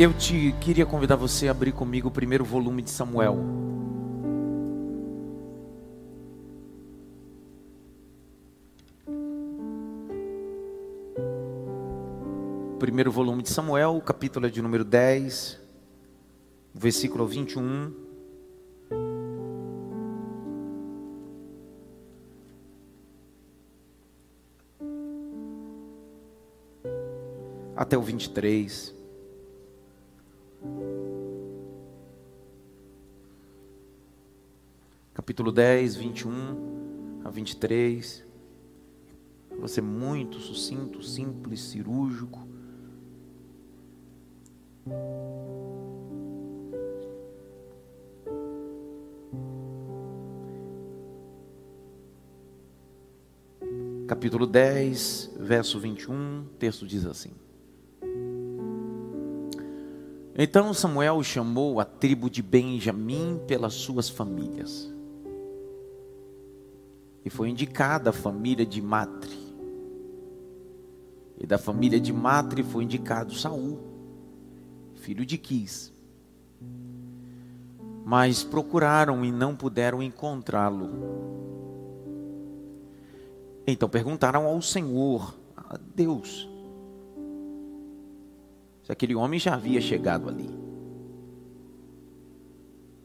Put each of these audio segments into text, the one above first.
Eu te queria convidar você a abrir comigo o primeiro volume de Samuel. Primeiro volume de Samuel, capítulo de número 10, versículo 21. Até o 23. Capítulo 10, 21 a 23. Vai ser muito sucinto, simples, cirúrgico. Capítulo 10, verso 21, o texto diz assim: Então Samuel chamou a tribo de Benjamim pelas suas famílias e foi indicada a família de Matre. E da família de Matre foi indicado Saul, filho de Quis. Mas procuraram e não puderam encontrá-lo. Então perguntaram ao Senhor, a Deus, aquele homem já havia chegado ali.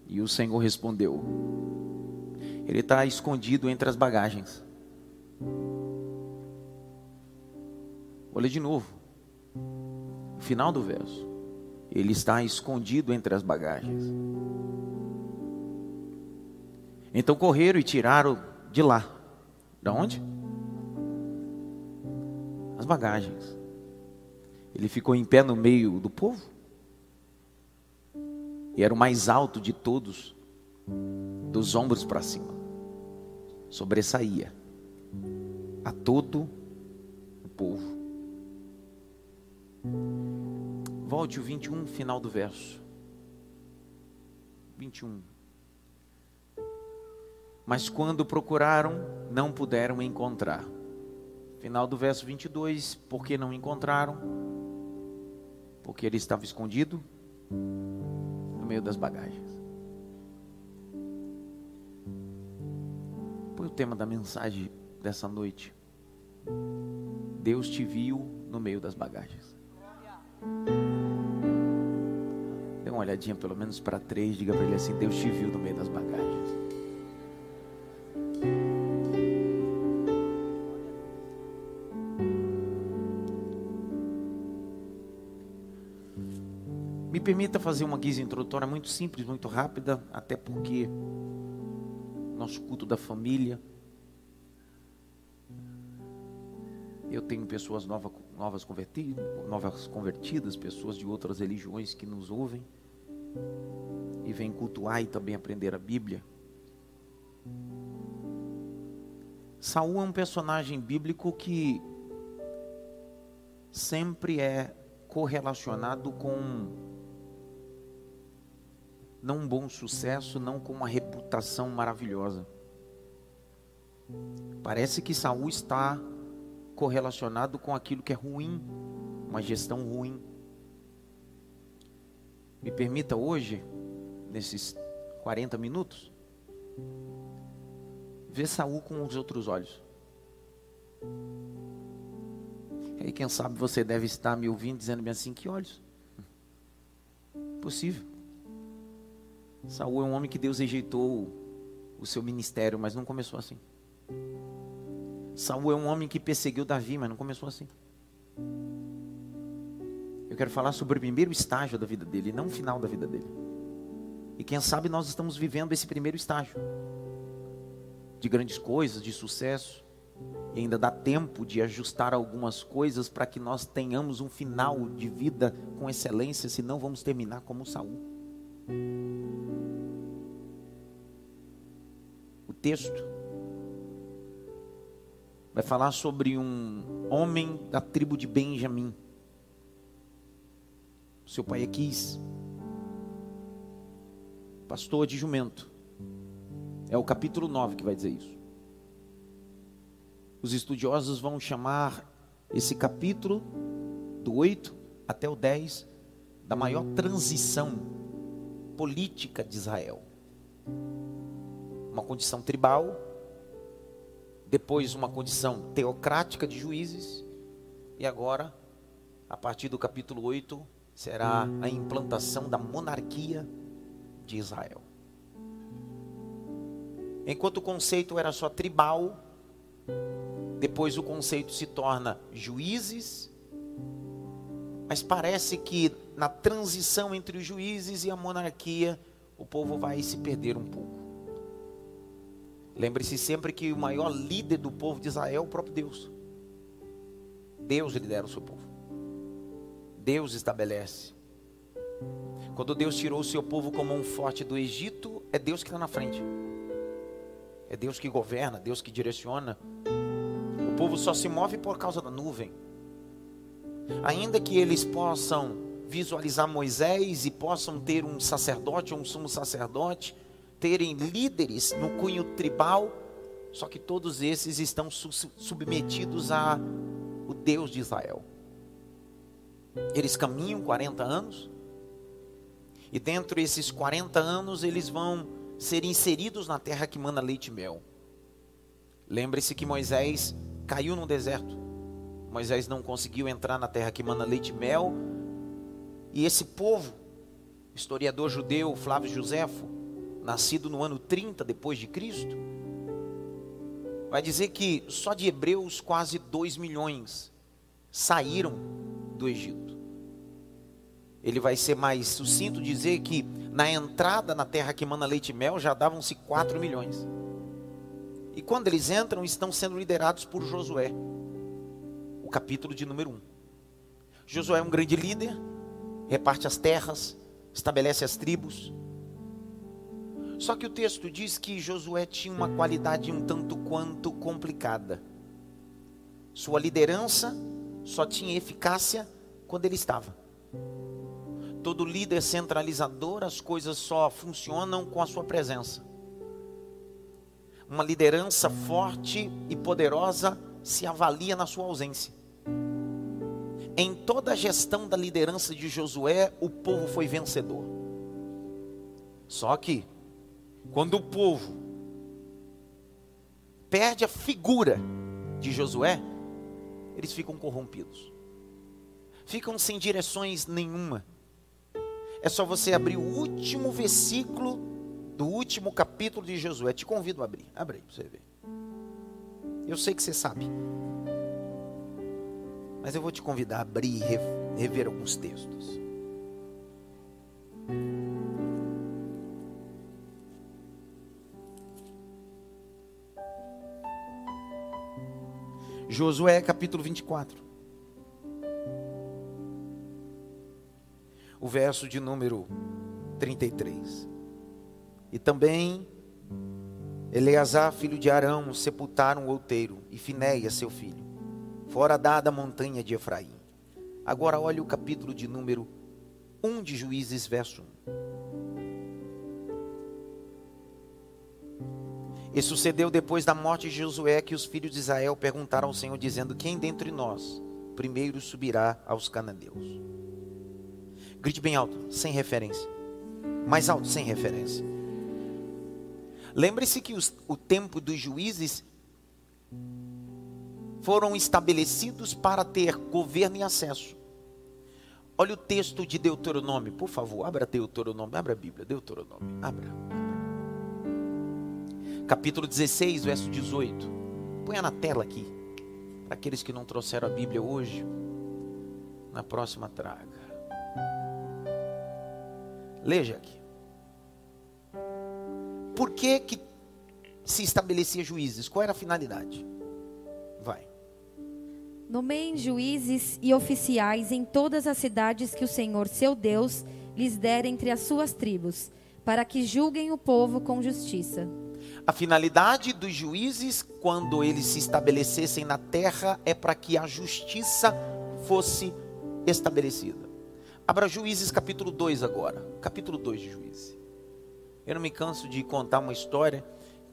E o Senhor respondeu: ele está escondido entre as bagagens. Olha de novo. O final do verso. Ele está escondido entre as bagagens. Então correram e tiraram de lá. Da onde? As bagagens. Ele ficou em pé no meio do povo. E era o mais alto de todos, dos ombros para cima sobressaía a todo o povo. Volte o 21, final do verso. 21. Mas quando procuraram, não puderam encontrar. Final do verso 22, porque não encontraram? Porque ele estava escondido no meio das bagagens. Põe o tema da mensagem dessa noite. Deus te viu no meio das bagagens. Dê uma olhadinha pelo menos para três, diga para ele assim: Deus te viu no meio das bagagens. Permita fazer uma guisa introdutória muito simples, muito rápida, até porque nosso culto da família. Eu tenho pessoas novas, novas, convertidas, novas convertidas, pessoas de outras religiões que nos ouvem e vêm cultuar e também aprender a Bíblia. Saul é um personagem bíblico que sempre é correlacionado com não um bom sucesso, não com uma reputação maravilhosa. Parece que Saul está correlacionado com aquilo que é ruim, uma gestão ruim. Me permita hoje, nesses 40 minutos, ver Saul com os outros olhos. E quem sabe você deve estar me ouvindo dizendo-me assim: que olhos? Possível. Saul é um homem que Deus rejeitou o seu ministério, mas não começou assim. Saul é um homem que perseguiu Davi, mas não começou assim. Eu quero falar sobre o primeiro estágio da vida dele, não o final da vida dele. E quem sabe nós estamos vivendo esse primeiro estágio de grandes coisas, de sucesso, e ainda dá tempo de ajustar algumas coisas para que nós tenhamos um final de vida com excelência, senão vamos terminar como Saul. Texto vai falar sobre um homem da tribo de Benjamim. Seu pai é Quis, pastor de jumento. É o capítulo 9 que vai dizer isso. Os estudiosos vão chamar esse capítulo, do 8 até o 10, da maior transição política de Israel. Uma condição tribal, depois uma condição teocrática de juízes, e agora, a partir do capítulo 8, será a implantação da monarquia de Israel. Enquanto o conceito era só tribal, depois o conceito se torna juízes, mas parece que na transição entre os juízes e a monarquia, o povo vai se perder um pouco. Lembre-se sempre que o maior líder do povo de Israel é o próprio Deus. Deus lidera o seu povo. Deus estabelece. Quando Deus tirou o seu povo como um forte do Egito, é Deus que está na frente. É Deus que governa, Deus que direciona. O povo só se move por causa da nuvem. Ainda que eles possam visualizar Moisés e possam ter um sacerdote ou um sumo sacerdote, terem líderes no cunho tribal, só que todos esses estão submetidos a o Deus de Israel. Eles caminham 40 anos, e dentro desses 40 anos eles vão ser inseridos na terra que manda leite e mel. Lembre-se que Moisés caiu no deserto. Moisés não conseguiu entrar na terra que manda leite e mel. E esse povo, historiador judeu Flávio Josefo, nascido no ano 30 depois de Cristo, vai dizer que só de hebreus quase 2 milhões saíram do Egito. Ele vai ser mais sucinto dizer que na entrada na terra que mana leite e mel já davam-se 4 milhões. E quando eles entram, estão sendo liderados por Josué, o capítulo de número 1. Josué é um grande líder, reparte as terras, estabelece as tribos. Só que o texto diz que Josué tinha uma qualidade um tanto quanto complicada. Sua liderança só tinha eficácia quando ele estava. Todo líder centralizador, as coisas só funcionam com a sua presença. Uma liderança forte e poderosa se avalia na sua ausência. Em toda a gestão da liderança de Josué, o povo foi vencedor. Só que, quando o povo perde a figura de Josué, eles ficam corrompidos. Ficam sem direções nenhuma. É só você abrir o último versículo do último capítulo de Josué. Te convido a abrir. Abre aí para você ver. Eu sei que você sabe. Mas eu vou te convidar a abrir e rever alguns textos. Josué capítulo 24. O verso de número 33. E também Eleazar, filho de Arão, sepultaram o outeiro, e Finéia, seu filho, fora da montanha de Efraim. Agora olhe o capítulo de número 1 de Juízes, verso 1. E sucedeu depois da morte de Josué que os filhos de Israel perguntaram ao Senhor, dizendo: Quem dentre nós primeiro subirá aos cananeus? Grite bem alto, sem referência. Mais alto, sem referência. Lembre-se que os, o tempo dos juízes foram estabelecidos para ter governo e acesso. Olha o texto de Deuteronômio, por favor, abra Deuteronômio, abra a Bíblia, Deuteronômio, abra capítulo 16, verso 18. Põe na tela aqui. Para aqueles que não trouxeram a Bíblia hoje, na próxima traga. Leia aqui. Por que, que se estabelecia juízes? Qual era a finalidade? Vai. Nomeiem juízes e oficiais em todas as cidades que o Senhor, seu Deus, lhes der entre as suas tribos, para que julguem o povo com justiça. A finalidade dos juízes, quando eles se estabelecessem na terra, é para que a justiça fosse estabelecida. Abra Juízes capítulo 2 agora. Capítulo 2 de Juízes. Eu não me canso de contar uma história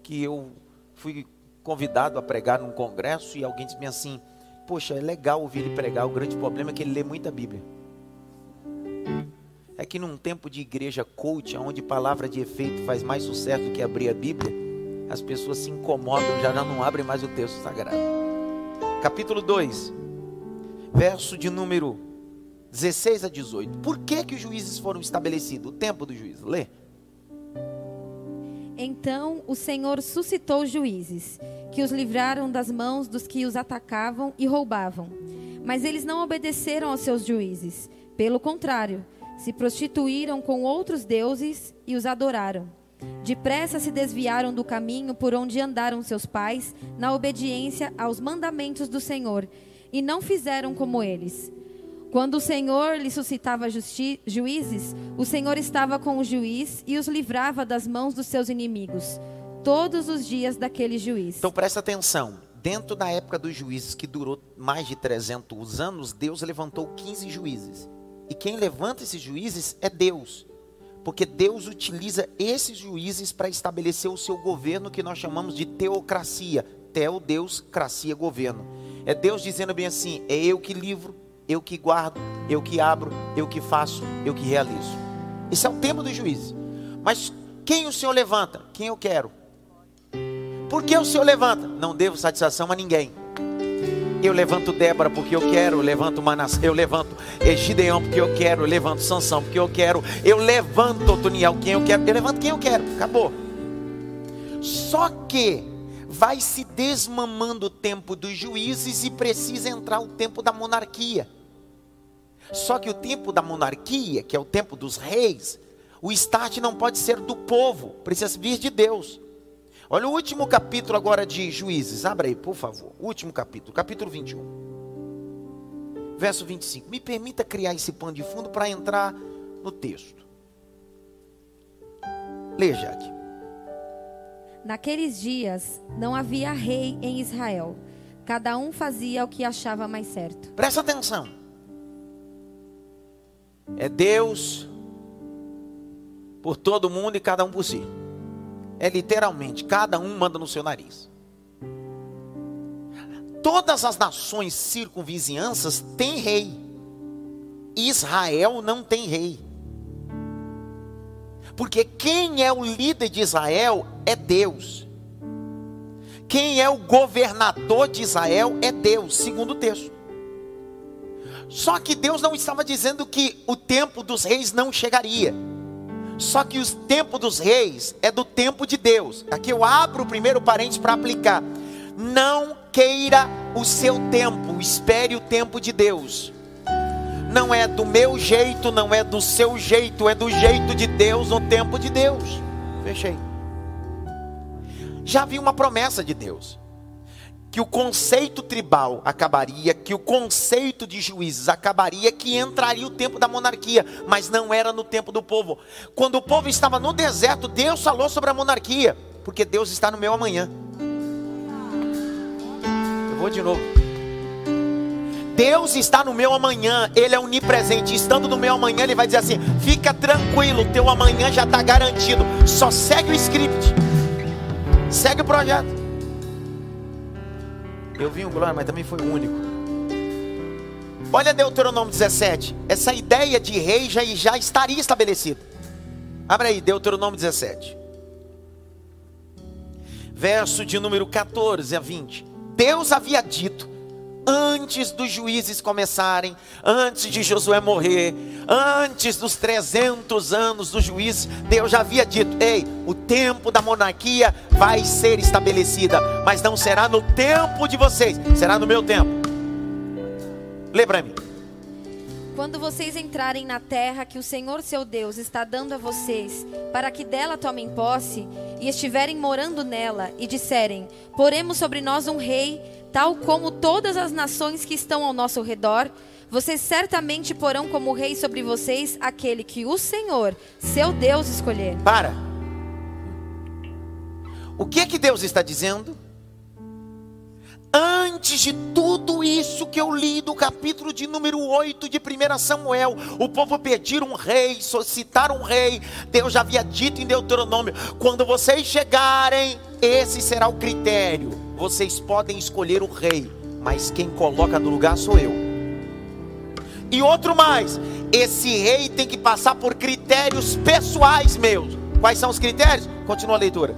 que eu fui convidado a pregar num congresso e alguém disse assim: Poxa, é legal ouvir ele pregar. O grande problema é que ele lê muita Bíblia. é que num tempo de igreja coach, onde palavra de efeito faz mais sucesso do que abrir a Bíblia, as pessoas se incomodam, já não abrem mais o texto sagrado. Capítulo 2, verso de número 16 a 18. Por que que os juízes foram estabelecidos? O tempo do juízo. Lê. Então o Senhor suscitou juízes, que os livraram das mãos dos que os atacavam e roubavam. Mas eles não obedeceram aos seus juízes. Pelo contrário, se prostituíram com outros deuses e os adoraram. Depressa se desviaram do caminho por onde andaram seus pais, na obediência aos mandamentos do Senhor, e não fizeram como eles. Quando o Senhor lhe suscitava juízes, o Senhor estava com o juiz e os livrava das mãos dos seus inimigos, todos os dias daquele juiz. Então presta atenção. Dentro da época dos juízes, que durou mais de 300 anos, Deus levantou 15 juízes. E quem levanta esses juízes é Deus. Porque Deus utiliza esses juízes para estabelecer o seu governo que nós chamamos de teocracia. Teo, Deus, cracia, governo. É Deus dizendo bem assim: é eu que livro, eu que guardo, eu que abro, eu que faço, eu que realizo. Esse é o tempo dos juízes. Mas quem o Senhor levanta? Quem eu quero. Por que o Senhor levanta? Não devo satisfação a ninguém. Eu levanto Débora porque eu quero, eu levanto Manassés, eu levanto Gideão porque eu quero, eu levanto Sansão porque eu quero, eu levanto Otoniel quem eu quero, eu levanto quem eu quero, acabou. Só que vai se desmamando o tempo dos juízes e precisa entrar o tempo da monarquia. Só que o tempo da monarquia, que é o tempo dos reis, o start não pode ser do povo, precisa vir de Deus. Olha o último capítulo agora de Juízes, abra aí, por favor. O último capítulo, capítulo 21. Verso 25. Me permita criar esse pano de fundo para entrar no texto. Leia, Jade. Naqueles dias não havia rei em Israel. Cada um fazia o que achava mais certo. Presta atenção. É Deus por todo mundo e cada um por si. É literalmente, cada um manda no seu nariz. Todas as nações circunvizinhanças têm rei. Israel não tem rei. Porque quem é o líder de Israel é Deus. Quem é o governador de Israel é Deus, segundo o texto. Só que Deus não estava dizendo que o tempo dos reis não chegaria. Só que o tempo dos reis é do tempo de Deus. Aqui eu abro o primeiro parênteses para aplicar. Não queira o seu tempo, espere o tempo de Deus. Não é do meu jeito, não é do seu jeito, é do jeito de Deus no tempo de Deus. Fechei. Já vi uma promessa de Deus que o conceito tribal acabaria, que o conceito de juízes acabaria, que entraria o tempo da monarquia, mas não era no tempo do povo. Quando o povo estava no deserto, Deus falou sobre a monarquia, porque Deus está no meu amanhã. Eu vou de novo. Deus está no meu amanhã, Ele é onipresente. Estando no meu amanhã, Ele vai dizer assim: fica tranquilo, teu amanhã já está garantido. Só segue o script, segue o projeto. Eu vi um glória, mas também foi o único. Olha Deuteronômio 17. Essa ideia de rei já, já estaria estabelecida. Abre aí, Deuteronômio 17. Verso de número 14 a 20. Deus havia dito antes dos juízes começarem, antes de Josué morrer, antes dos 300 anos dos juízes, Deus já havia dito: ei, o tempo da monarquia vai ser estabelecida, mas não será no tempo de vocês, será no meu tempo. Lembra-me. Quando vocês entrarem na terra que o Senhor seu Deus está dando a vocês, para que dela tomem posse, e estiverem morando nela, e disserem: Poremos sobre nós um rei tal como todas as nações que estão ao nosso redor, vocês certamente porão como rei sobre vocês aquele que o Senhor, seu Deus, escolher. Para. O que é que Deus está dizendo? Antes de tudo isso que eu li do capítulo de número 8 de 1 Samuel, o povo pedir um rei, solicitar um rei, Deus já havia dito em Deuteronômio: quando vocês chegarem, esse será o critério. Vocês podem escolher o rei, mas quem coloca no lugar sou eu. E outro mais, esse rei tem que passar por critérios pessoais meus. Quais são os critérios? Continua a leitura.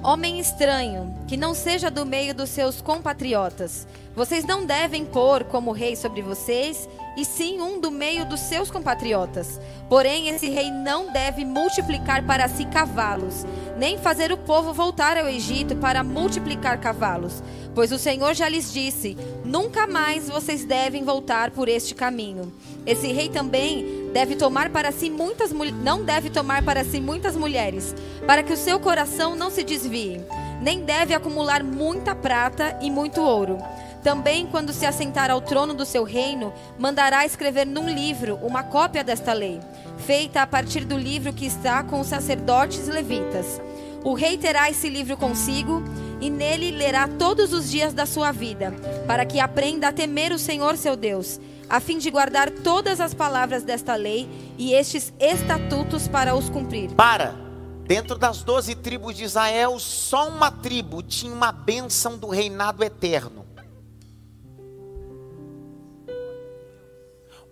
Homem estranho, que não seja do meio dos seus compatriotas. Vocês não devem pôr como rei sobre vocês, e sim um do meio dos seus compatriotas. Porém, esse rei não deve multiplicar para si cavalos, nem fazer o povo voltar ao Egito para multiplicar cavalos. Pois o Senhor já lhes disse: nunca mais vocês devem voltar por este caminho. Esse rei também deve tomar para si muitas não deve tomar para si muitas mulheres, para que o seu coração não se desvie. Nem deve acumular muita prata e muito ouro. Também, quando se assentar ao trono do seu reino, mandará escrever num livro uma cópia desta lei, feita a partir do livro que está com os sacerdotes levitas. O rei terá esse livro consigo e nele lerá todos os dias da sua vida, para que aprenda a temer o Senhor seu Deus, a fim de guardar todas as palavras desta lei e estes estatutos para os cumprir. Para! Dentro das doze tribos de Israel, só uma tribo tinha uma bênção do reinado eterno.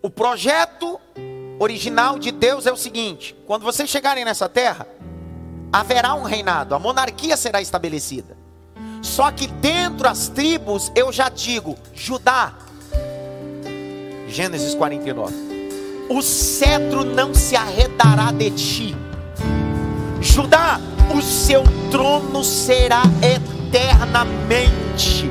O projeto original de Deus é o seguinte: quando vocês chegarem nessa terra, haverá um reinado, a monarquia será estabelecida. Só que dentro das tribos, eu já digo, Judá, Gênesis 49, o cetro não se arredará de ti, Judá, o seu trono será eternamente.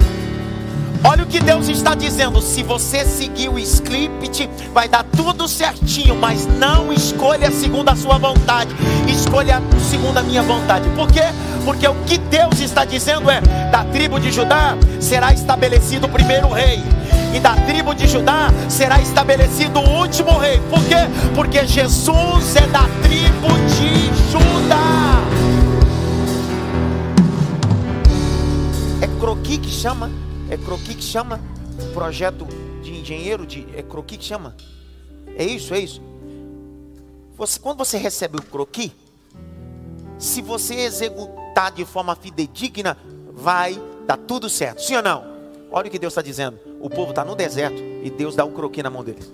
Olha o que Deus está dizendo. Se você seguir o script, vai dar tudo certinho, mas não escolha segundo a sua vontade, escolha segundo a minha vontade. Por quê? Porque o que Deus está dizendo é: da tribo de Judá será estabelecido o primeiro rei. E da tribo de Judá será estabelecido o último rei. Por quê? Porque Jesus é da tribo de Judá. É croqui que chama? É croqui que chama? Projeto de engenheiro de é croqui que chama? É isso, é isso. Você, quando você recebe o croqui, se você executar de forma fidedigna, vai dar tudo certo. Sim ou não? Olha o que Deus está dizendo. O povo está no deserto e Deus dá um croqui na mão deles.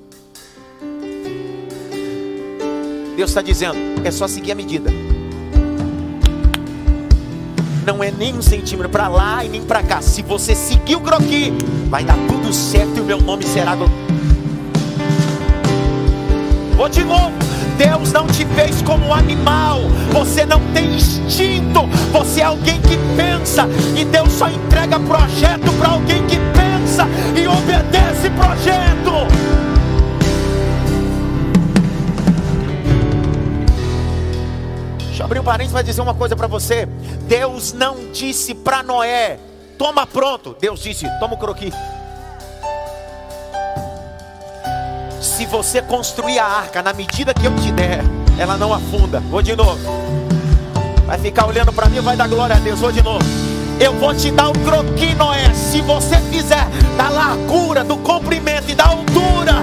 Deus está dizendo, é só seguir a medida não é nem um centímetro para lá e nem para cá. Se você seguir o croqui, vai dar tudo certo e o meu nome será. Vou de novo. Deus não te fez como animal. Você não tem instinto. Você é alguém que pensa. E Deus só entrega projeto para alguém que pensa e obedece projeto. abrir um parênteses para dizer uma coisa para você. Deus não disse para Noé, toma pronto. Deus disse, toma o croqui. Se você construir a arca na medida que eu te der, ela não afunda. Vou de novo. Vai ficar olhando para mim, vai dar glória a Deus. Vou de novo. Eu vou te dar o croqui, Noé. Se você fizer da largura, do comprimento e da altura,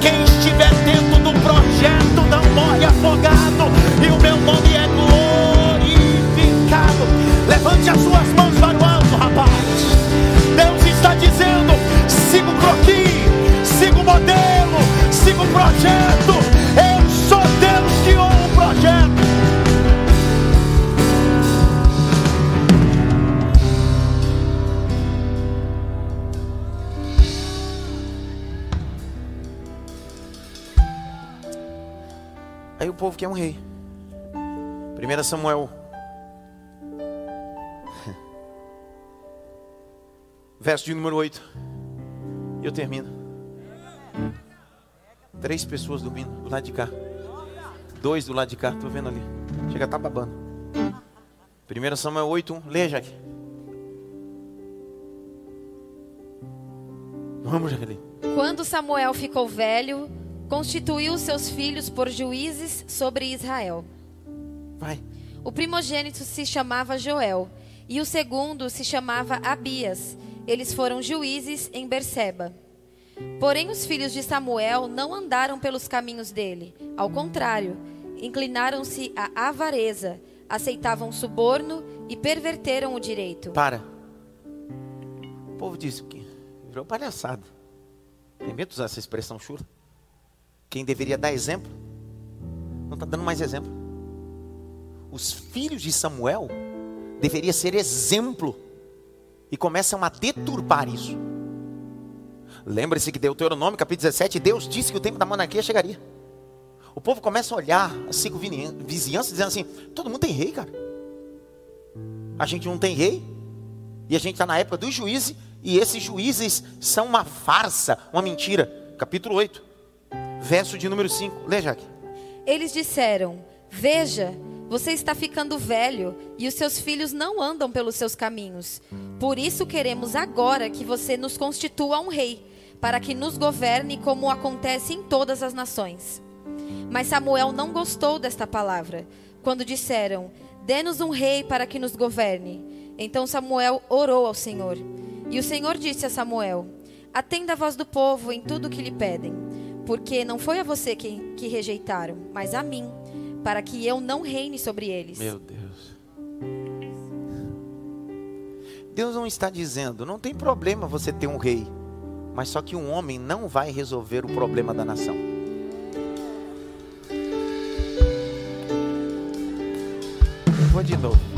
quem estiver dentro do projeto não morre afogado. E o meu nome é glorificado. Levante as suas mãos para o alto, rapaz. Deus está dizendo: siga o croqui, siga o modelo, siga o projeto. Povo quer um rei. 1 Samuel. Verso de número 8. E eu termino. Três pessoas dormindo do lado de cá. Dois do lado de cá, estou vendo ali. Chega, tá babando. 1 Samuel 8, 1. Leia, Jaque. Vamos, Jaqueline. Quando Samuel ficou velho, constituiu seus filhos por juízes sobre Israel. Vai. O primogênito se chamava Joel e o segundo se chamava Abias. Eles foram juízes em Berseba. Porém, os filhos de Samuel não andaram pelos caminhos dele. Ao contrário, inclinaram-se à avareza, aceitavam suborno e perverteram o direito. Para. O povo disse que virou palhaçada. Tem medo de usar essa expressão chula? Quem deveria dar exemplo, não está dando mais exemplo. Os filhos de Samuel deveria ser exemplo e começam a deturpar isso. Lembre-se que Deuteronômio capítulo 17, Deus disse que o tempo da monarquia chegaria. O povo começa a olhar as cinco vizinhanças dizendo assim: todo mundo tem rei, cara. A gente não tem rei. E a gente está na época dos juízes. E esses juízes são uma farsa, uma mentira. Capítulo 8, verso de número 5. Lê, Jaque. Eles disseram: Veja, você está ficando velho e os seus filhos não andam pelos seus caminhos. Por isso queremos agora que você nos constitua um rei, para que nos governe como acontece em todas as nações. Mas Samuel não gostou desta palavra, quando disseram: Dê-nos um rei para que nos governe. Então Samuel orou ao Senhor. E o Senhor disse a Samuel: Atenda a voz do povo em tudo o que lhe pedem, porque não foi a você que, que rejeitaram, mas a mim, para que eu não reine sobre eles. Meu Deus. Deus não está dizendo, não tem problema você ter um rei, mas só que um homem não vai resolver o problema da nação. vou de novo.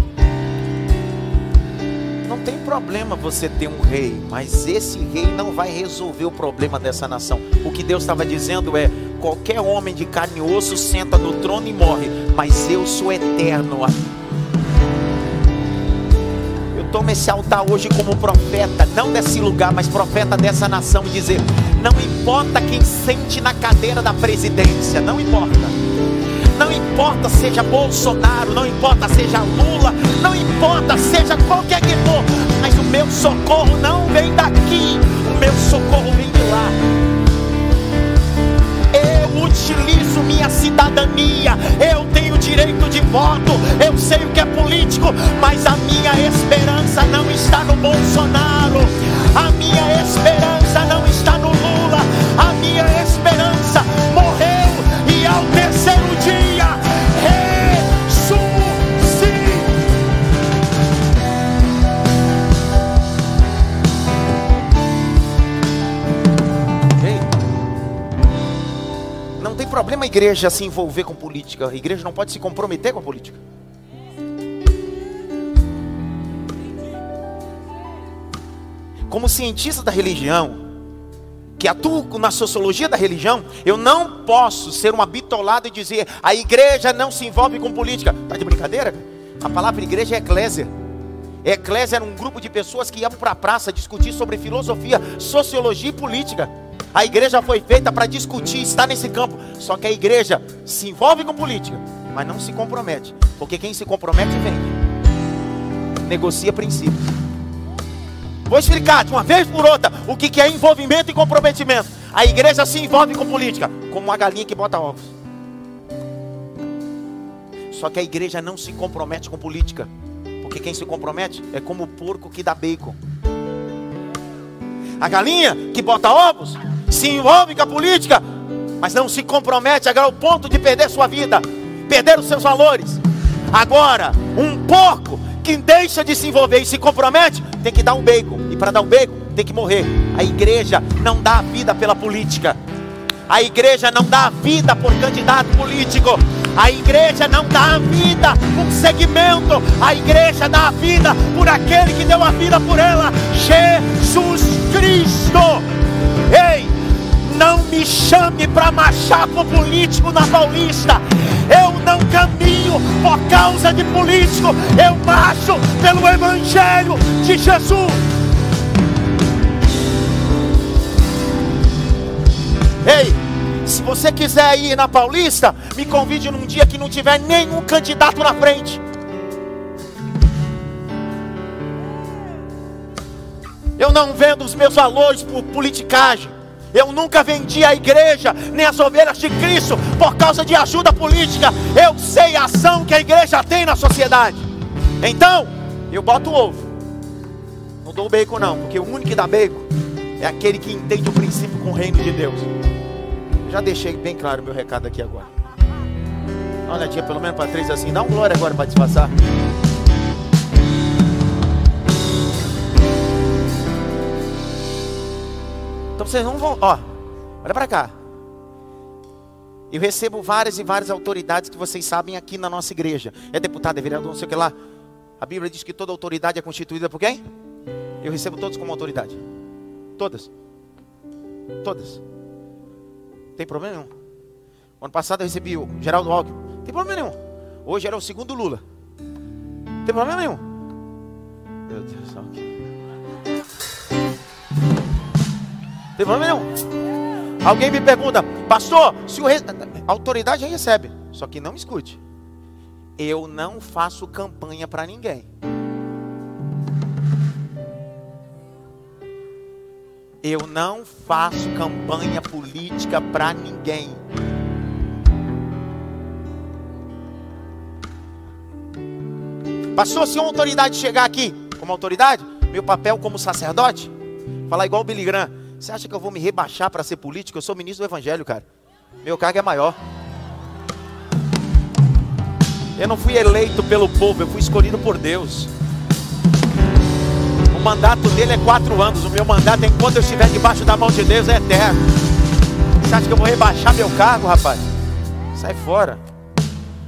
Não tem problema você ter um rei, mas esse rei não vai resolver o problema dessa nação. O que Deus estava dizendo é: qualquer homem de carne e osso senta no trono e morre, mas eu sou eterno. Eu tomo esse altar hoje como profeta, não desse lugar, mas profeta dessa nação, e dizer: não importa quem sente na cadeira da presidência, não importa. Não importa seja Bolsonaro, não importa seja Lula, não importa seja qualquer que for, mas o meu socorro não vem daqui, o meu socorro vem de lá. Eu utilizo minha cidadania, eu tenho direito de voto, eu sei o que é político, mas a minha esperança não está no Bolsonaro, a minha esperança não está no Lula, a minha igreja se envolver com política. A igreja não pode se comprometer com a política. Como cientista da religião, que atuo na sociologia da religião, eu não posso ser uma bitolada e dizer a igreja não se envolve com política. Está de brincadeira? A palavra igreja é eclésia. Eclésia era um grupo de pessoas que iam para a praça discutir sobre filosofia, sociologia e política. A igreja foi feita para discutir, estar nesse campo. Só que a igreja se envolve com política, mas não se compromete. Porque quem se compromete vende. Negocia princípios. Vou explicar de uma vez por outra o que é envolvimento e comprometimento. A igreja se envolve com política, como uma galinha que bota ovos. Só que a igreja não se compromete com política. Porque quem se compromete é como o porco que dá bacon. A galinha que bota ovos se envolve com a política, mas não se compromete ao ponto de perder sua vida, perder os seus valores. Agora, um porco que deixa de se envolver e se compromete, tem que dar um bacon. E para dar um bacon, tem que morrer. A igreja não dá vida pela política. A igreja não dá vida por candidato político. A igreja não dá a vida por segmento. A igreja dá a vida por aquele que deu a vida por ela, Jesus Cristo. Ei, não me chame para marchar político na Paulista. Eu não caminho por causa de político. Eu marcho pelo Evangelho de Jesus. Ei, se você quiser ir na Paulista, me convide num dia que não tiver nenhum candidato na frente. Eu não vendo os meus valores por politicagem. Eu nunca vendi a igreja, nem as ovelhas de Cristo, por causa de ajuda política. Eu sei a ação que a igreja tem na sociedade. Então, eu boto o ovo. Não dou bacon, não, porque o único que dá bacon é aquele que entende o princípio com o reino de Deus. Já deixei bem claro meu recado aqui agora. Olha, tia, pelo menos para três assim. Dá um glória agora para disfarçar. Então vocês não vão, ó, olha para cá. Eu recebo várias e várias autoridades que vocês sabem aqui na nossa igreja. É deputado, é vereador, não sei o que lá. A Bíblia diz que toda autoridade é constituída por quem? Eu recebo todos como autoridade. Todas. Todas. Tem problema nenhum. Ano passado eu recebi o Geraldo Alckmin. Tem problema nenhum. Hoje era o segundo Lula. Tem problema nenhum. Meu Deus, Alckmin. Tem problema nenhum. Alguém me pergunta, pastor, se o re... autoridade recebe, só que não me escute. Eu não faço campanha para ninguém. Eu não faço campanha política para ninguém. Pastor, se uma autoridade chegar aqui como autoridade, meu papel como sacerdote, falar igual o Billy Graham, você acha que eu vou me rebaixar para ser político? Eu sou ministro do Evangelho, cara. Meu cargo é maior. Eu não fui eleito pelo povo, eu fui escolhido por Deus. Mandato dele é quatro anos. O meu mandato, enquanto eu estiver debaixo da mão de Deus, é eterno. Você acha que eu vou rebaixar meu cargo, rapaz? Sai fora.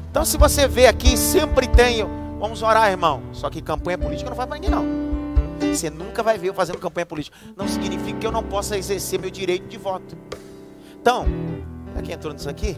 Então, se você vê aqui, sempre tenho. Vamos orar, irmão. Só que campanha política não faz para ninguém, não. Você nunca vai ver eu fazendo campanha política. Não significa que eu não possa exercer meu direito de voto. Então, para quem entrou nisso aqui?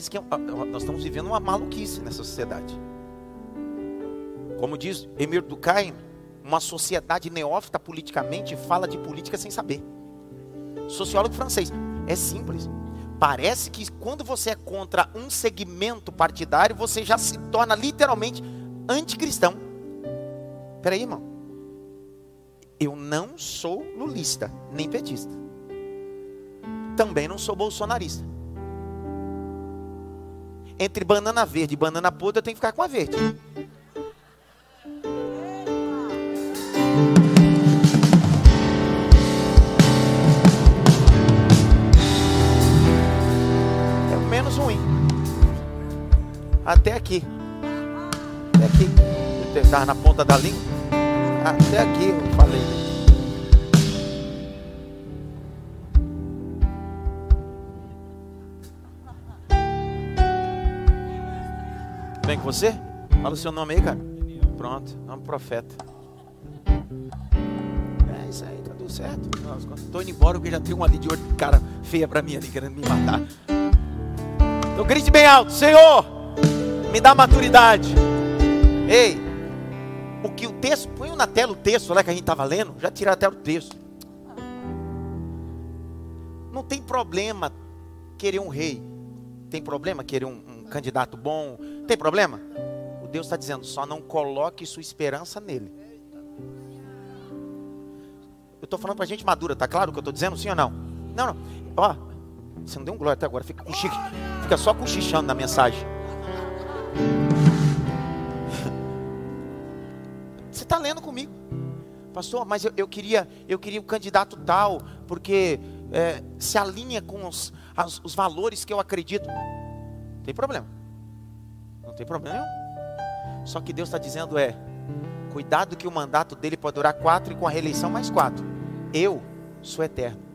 Parece que é nós estamos vivendo uma maluquice nessa sociedade. Como diz Emir Durkheim, uma sociedade neófita politicamente fala de política sem saber. Sociólogo francês. É simples. Parece que quando você é contra um segmento partidário, você já se torna literalmente anticristão. Peraí, irmão. Eu não sou lulista, nem petista também não sou bolsonarista. Entre banana verde e banana podre, eu tenho que ficar com a verde. É o menos ruim. Até aqui. Até aqui. Eu estava na ponta da língua. Até aqui eu falei. Bem com você? Fala o seu nome aí, cara. Pronto, nome profeta. É isso aí, tá tudo certo. Estou indo embora porque já tem um ali de olho cara feia para mim ali querendo me matar. Então grite bem alto, Senhor, me dá maturidade. Ei, o que o texto, põe na tela o texto lá que a gente estava lendo, já tiraram até o texto. Não tem problema querer um rei. Tem problema querer um candidato bom, tem problema? O Deus está dizendo, só não coloque sua esperança nele. Eu estou falando para gente madura, tá claro o que eu estou dizendo? Sim ou não? Não, não. Ó, você não deu um glória até agora, fica, fica só cochichando na mensagem. Você está lendo comigo, pastor, mas eu, eu, queria, eu queria o candidato tal, porque é, se alinha com os, as, os valores que eu acredito. Tem problema. Não tem problema nenhum. Só que Deus está dizendo é: cuidado que o mandato dele pode durar quatro e com a reeleição mais quatro. Eu sou eterno.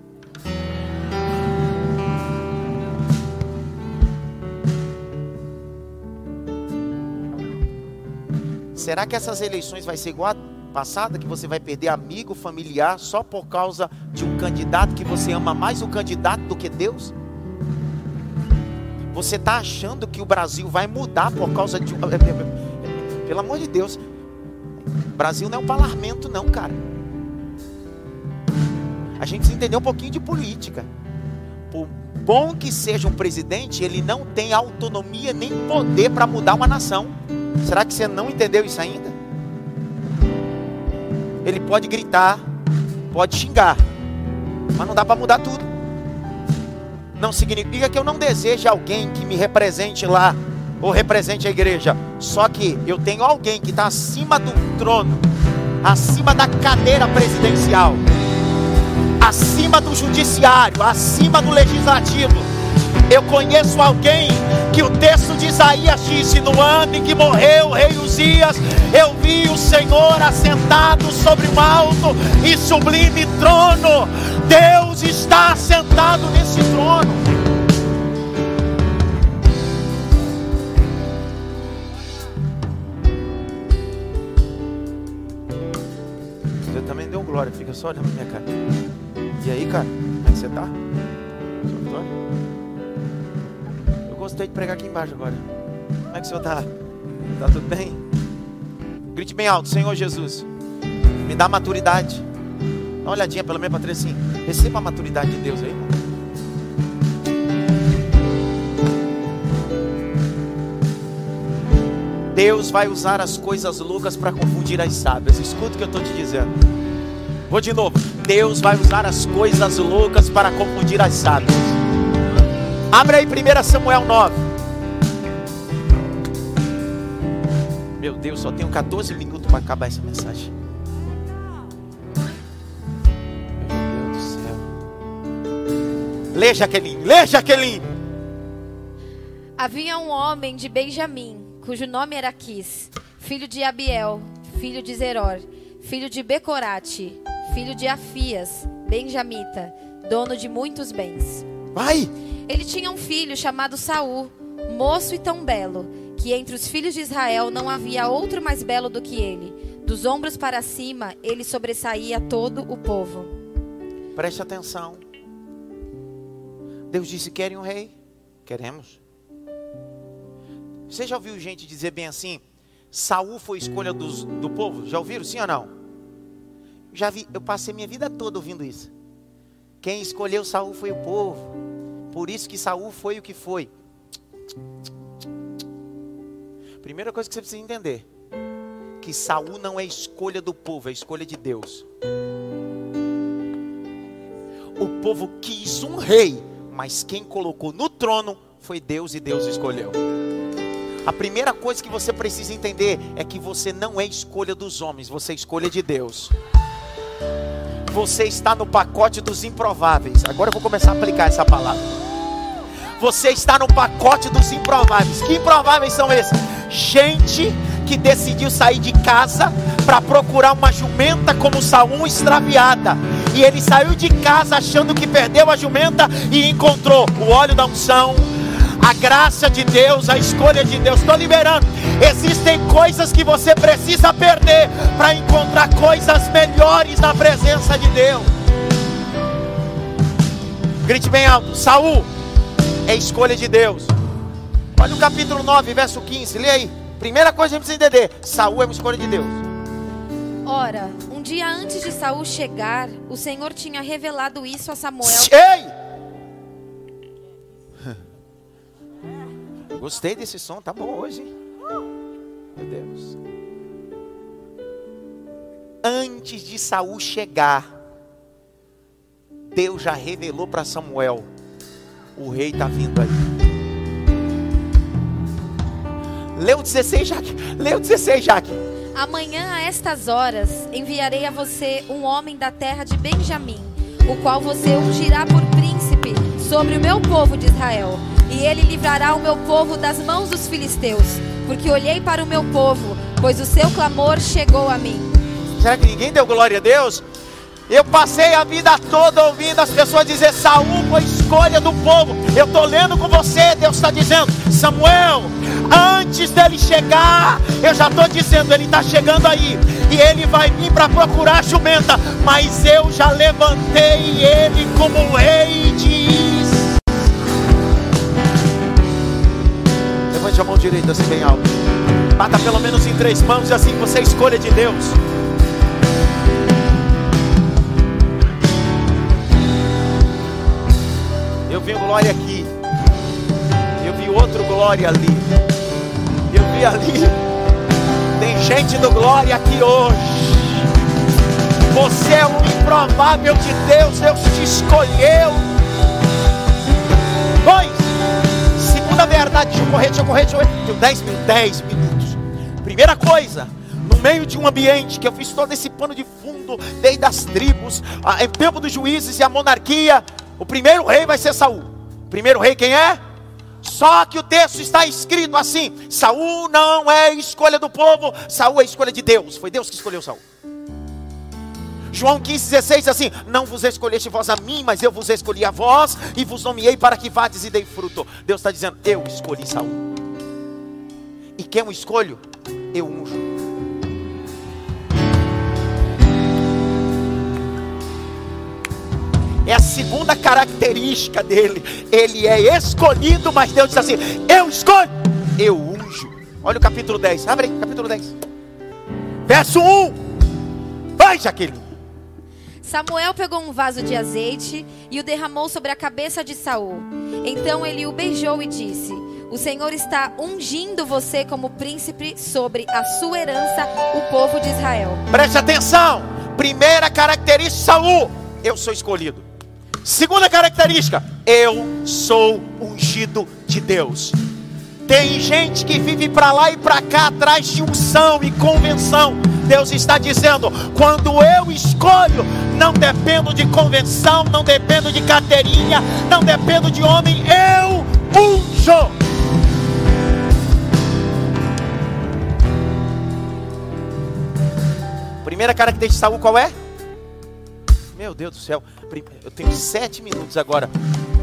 Será que essas eleições vai ser igual a passada que você vai perder amigo, familiar só por causa de um candidato que você ama mais o candidato do que Deus? Você está achando que o Brasil vai mudar por causa de. Pelo amor de Deus. Brasil não é um parlamento, não, cara. A gente precisa entender um pouquinho de política. Por bom que seja um presidente, ele não tem autonomia nem poder para mudar uma nação. Será que você não entendeu isso ainda? Ele pode gritar, pode xingar, mas não dá para mudar tudo. Não significa que eu não deseje alguém que me represente lá ou represente a igreja. Só que eu tenho alguém que está acima do trono, acima da cadeira presidencial, acima do judiciário, acima do legislativo. Eu conheço alguém que o texto de Isaías disse: No ano em que morreu o rei Uzias, eu vi o Senhor assentado sobre um alto e sublime trono. Deus está assentado nesse trono. Você também deu glória, fica só olhando minha cara. E aí, cara, como é que você tá? Eu gostei de pregar aqui embaixo agora. Como é que o senhor tá? Tá tudo bem? Grite bem alto, Senhor Jesus. Me dá maturidade. Dá uma olhadinha pelo menos para três assim. Receba a maturidade de Deus aí, irmão. Deus vai usar as coisas loucas para confundir as sábias. Escuta o que eu estou te dizendo. Vou de novo. Deus vai usar as coisas loucas para confundir as sábias. Abre aí 1 Samuel 9. Meu Deus, só tenho 14 minutos para acabar essa mensagem. Lê, Jaqueline. Lê, Jaqueline. Havia um homem de Benjamim, cujo nome era Quis, filho de Abiel, filho de Zeror, filho de Becorate, filho de Afias, benjamita, dono de muitos bens. Vai. Ele tinha um filho chamado Saul, moço e tão belo, que entre os filhos de Israel não havia outro mais belo do que ele. Dos ombros para cima, ele sobressaía todo o povo. Preste atenção. Deus disse: Querem um rei? Queremos. Você já ouviu gente dizer bem assim? Saul foi escolha dos, do povo? Já ouviram, sim ou não? Já vi, eu passei minha vida toda ouvindo isso. Quem escolheu Saul foi o povo. Por isso que Saul foi o que foi. Primeira coisa que você precisa entender: que Saul não é escolha do povo, é escolha de Deus. O povo quis um rei, mas quem colocou no trono foi Deus e Deus escolheu. A primeira coisa que você precisa entender é que você não é escolha dos homens, você é escolha de Deus. Você está no pacote dos improváveis. Agora eu vou começar a aplicar essa palavra. Você está no pacote dos improváveis. Que improváveis são esses? Gente que decidiu sair de casa para procurar uma jumenta como Saul extraviada. E ele saiu de casa achando que perdeu a jumenta e encontrou o óleo da unção, a graça de Deus, a escolha de Deus. Estou liberando. Existem coisas que você precisa perder para encontrar coisas melhores na presença de Deus. Grite bem alto: Saul é escolha de Deus. Olha o capítulo 9, verso 15. Lê aí. Primeira coisa que a gente precisa entender: Saul é uma escolha de Deus. Ora, um dia antes de Saul chegar, o Senhor tinha revelado isso a Samuel. Ei! Gostei desse som, tá bom hoje. hein? Meu Deus. Antes de Saul chegar, Deus já revelou para Samuel: o rei está vindo aí. Leu 16, Jaque. Leu 16, Jaque. Amanhã, a estas horas, enviarei a você um homem da terra de Benjamim, o qual você ungirá por príncipe sobre o meu povo de Israel. E ele livrará o meu povo das mãos dos filisteus, porque olhei para o meu povo, pois o seu clamor chegou a mim. Será que ninguém deu glória a Deus? Eu passei a vida toda ouvindo as pessoas dizer Saul foi escolha do povo. Eu estou lendo com você, Deus está dizendo, Samuel, antes dele chegar, eu já estou dizendo, ele está chegando aí. E ele vai vir para procurar a jumenta. Mas eu já levantei ele como rei de. Levante a mão direita assim bem alto. Bata pelo menos em três mãos e assim você é escolha de Deus. Eu vi glória aqui. Eu vi outro glória ali. Eu vi ali. Tem gente do glória aqui hoje. Você é um improvável de Deus. Deus te escolheu. Dois. Segunda verdade. Deixa eu correr, deixa eu correr, deixa eu correr. Tenho 10 minutos. 10 minutos. Primeira coisa. No meio de um ambiente que eu fiz todo esse pano de fundo, desde as tribos, o tempo dos juízes e a monarquia. O primeiro rei vai ser Saul. O primeiro rei quem é? Só que o texto está escrito assim: Saul não é escolha do povo, Saul é escolha de Deus. Foi Deus que escolheu Saul. João 15,16 diz assim: Não vos escolheste vós a mim, mas eu vos escolhi a vós e vos nomeei para que vades e dei fruto. Deus está dizendo: Eu escolhi Saul. E quem eu escolho, eu unjo. É a segunda característica dele. Ele é escolhido, mas Deus diz assim: Eu escolho, eu unjo. Olha o capítulo 10. Abre aí, capítulo 10. Verso 1. Vai, Jaqueline. Samuel pegou um vaso de azeite e o derramou sobre a cabeça de Saul. Então ele o beijou e disse: O Senhor está ungindo você como príncipe sobre a sua herança, o povo de Israel. Preste atenção. Primeira característica Saul, eu sou escolhido. Segunda característica, eu sou ungido de Deus. Tem gente que vive para lá e para cá atrás de unção e convenção. Deus está dizendo: quando eu escolho, não dependo de convenção, não dependo de carteirinha, não dependo de homem, eu unjo. Primeira característica de Saul qual é? Meu Deus do céu, eu tenho sete minutos agora.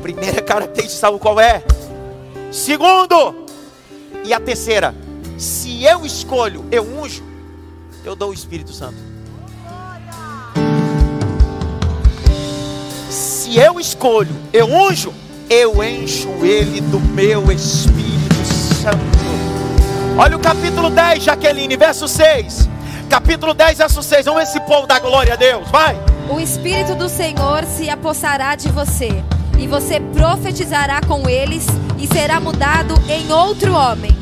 Primeira característica Saul qual é? Segundo, e a terceira, se eu escolho, eu unjo, eu dou o Espírito Santo. Se eu escolho, eu unjo, eu encho ele do meu Espírito Santo. Olha o capítulo 10, Jaqueline, verso 6. Capítulo 10, verso 6. Vamos ver esse povo da glória a Deus. Vai. O Espírito do Senhor se apossará de você, e você profetizará com eles, e será mudado em outro homem.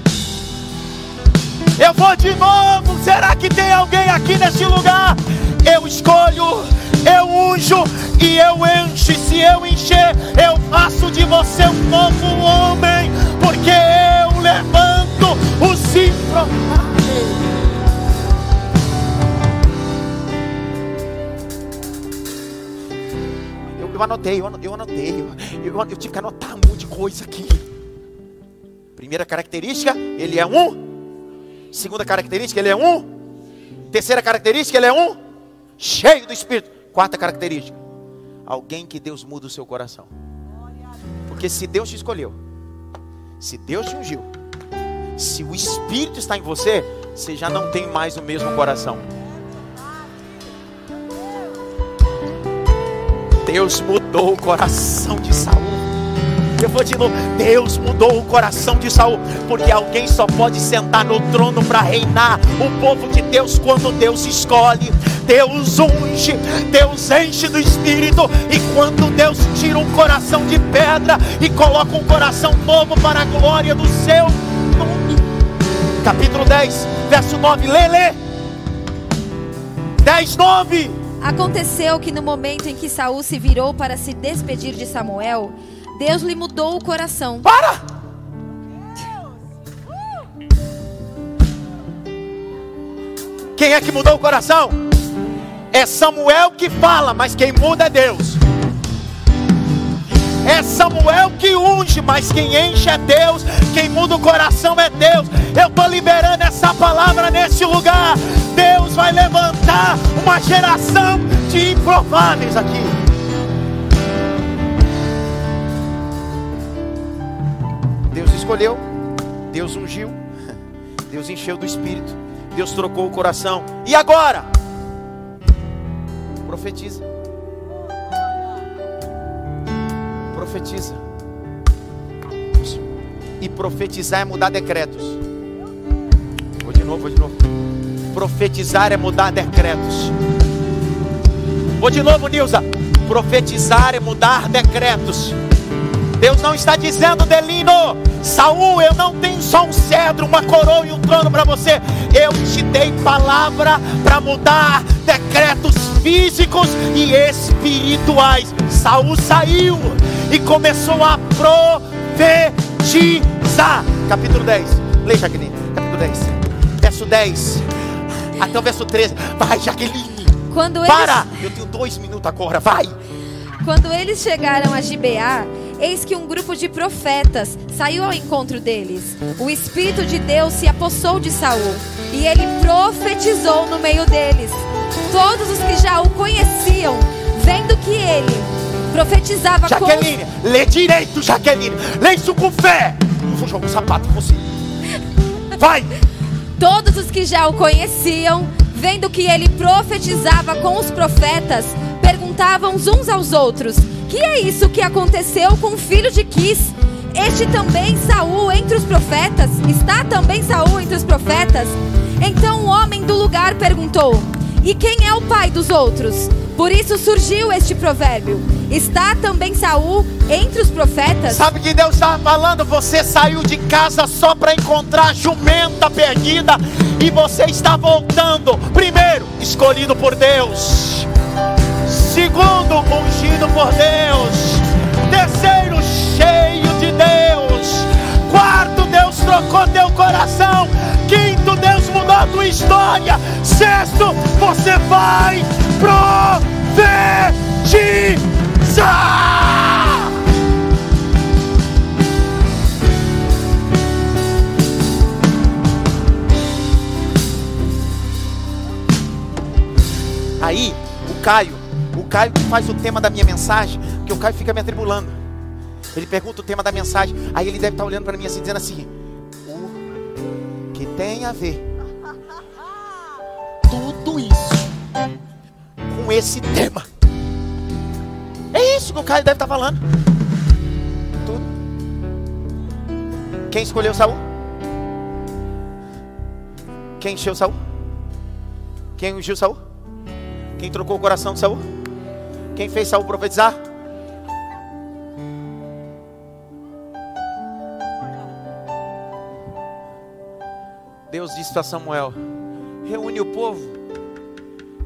Eu vou de novo. Será que tem alguém aqui nesse lugar? Eu escolho, eu unjo e eu encho. E se eu encher, eu faço de você um novo homem, porque eu levanto os improváveis. Eu anotei, eu anotei, eu, eu, eu tive que anotar um monte de coisa aqui. Primeira característica, ele é um. Segunda característica, ele é um. Terceira característica, ele é um. Cheio do Espírito. Quarta característica, alguém que Deus muda o seu coração. Porque se Deus te escolheu, se Deus te ungiu, se o Espírito está em você, você já não tem mais o mesmo coração. Deus mudou o coração de Saul. Eu vou de novo. Deus mudou o coração de Saul, porque alguém só pode sentar no trono para reinar. O povo de Deus, quando Deus escolhe, Deus unge, Deus enche do Espírito. E quando Deus tira um coração de pedra e coloca um coração novo para a glória do seu nome. Capítulo 10, verso 9. Lê, lê. 10, 9. Aconteceu que no momento em que Saul se virou para se despedir de Samuel, Deus lhe mudou o coração. Para! Quem é que mudou o coração? É Samuel que fala, mas quem muda é Deus. É Samuel que unge, mas quem enche é Deus. Quem muda o coração é Deus. Eu estou liberando essa palavra nesse lugar. Deus vai levantar uma geração de improváveis aqui. Deus escolheu, Deus ungiu, Deus encheu do Espírito, Deus trocou o coração. E agora? Profetiza. Profetiza. E profetizar é mudar decretos. Vou de novo, vou de novo. Profetizar é mudar decretos. Vou de novo, Nilza. Profetizar é mudar decretos. Deus não está dizendo, Delino, Saul, eu não tenho só um cedro, uma coroa e um trono para você. Eu te dei palavra para mudar decretos físicos e espirituais. Saul saiu e começou a profetizar. Capítulo 10. Leia, Jaqueline. Capítulo 10. Verso 10 até o verso 13. Vai, Jaqueline. Quando eles... Para! Eu tenho dois minutos agora, vai! Quando eles chegaram a Gibeá, eis que um grupo de profetas saiu ao encontro deles. O Espírito de Deus se apossou de Saul e ele profetizou no meio deles. Todos os que já o conheciam, vendo que ele profetizava Jaqueline, com... lê direito, Jaqueline. Lê isso com fé. Eu vou jogar um sapato em você. Vai! Todos os que já o conheciam, vendo que ele profetizava com os profetas, perguntavam uns aos outros: Que é isso que aconteceu com o filho de Quis? Este também Saul entre os profetas? Está também Saul entre os profetas? Então o homem do lugar perguntou: E quem é o pai dos outros? Por isso surgiu este provérbio: Está também Saul entre os profetas? Sabe que Deus estava falando? Você saiu de casa só para encontrar jumenta perdida e você está voltando. Primeiro, escolhido por Deus. Segundo, ungido por Deus. Terceiro, cheio de Deus. Quarto, Deus trocou teu coração. Quinto, Deus mudou a tua história. Sexto, você vai profetizar. Aí, o Caio, o Caio faz o tema da minha mensagem, porque o Caio fica me atribulando. Ele pergunta o tema da mensagem, aí ele deve estar olhando para mim assim, dizendo assim: O que tem a ver tudo isso com esse tema? É isso que o Caio deve estar falando. Tudo. Quem escolheu Saul? Quem encheu Saul? Quem ungiu Saul? Quem trocou o coração de Saul? Quem fez Saul profetizar? Deus disse para Samuel: Reúne o povo,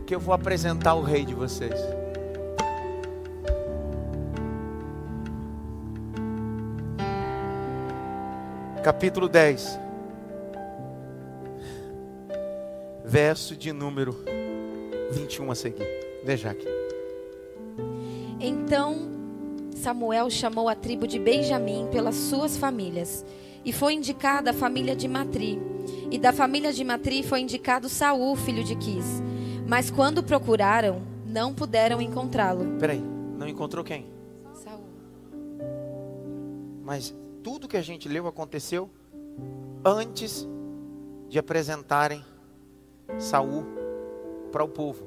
que eu vou apresentar o rei de vocês. capítulo 10, verso de número 21 a seguir. Veja aqui. Então Samuel chamou a tribo de Benjamim pelas suas famílias, e foi indicada a família de Matri. E da família de Matri foi indicado Saul, filho de Quis. Mas quando procuraram, não puderam encontrá-lo. Peraí, não encontrou quem? Saul. Mas tudo que a gente leu aconteceu antes de apresentarem Saul para o povo.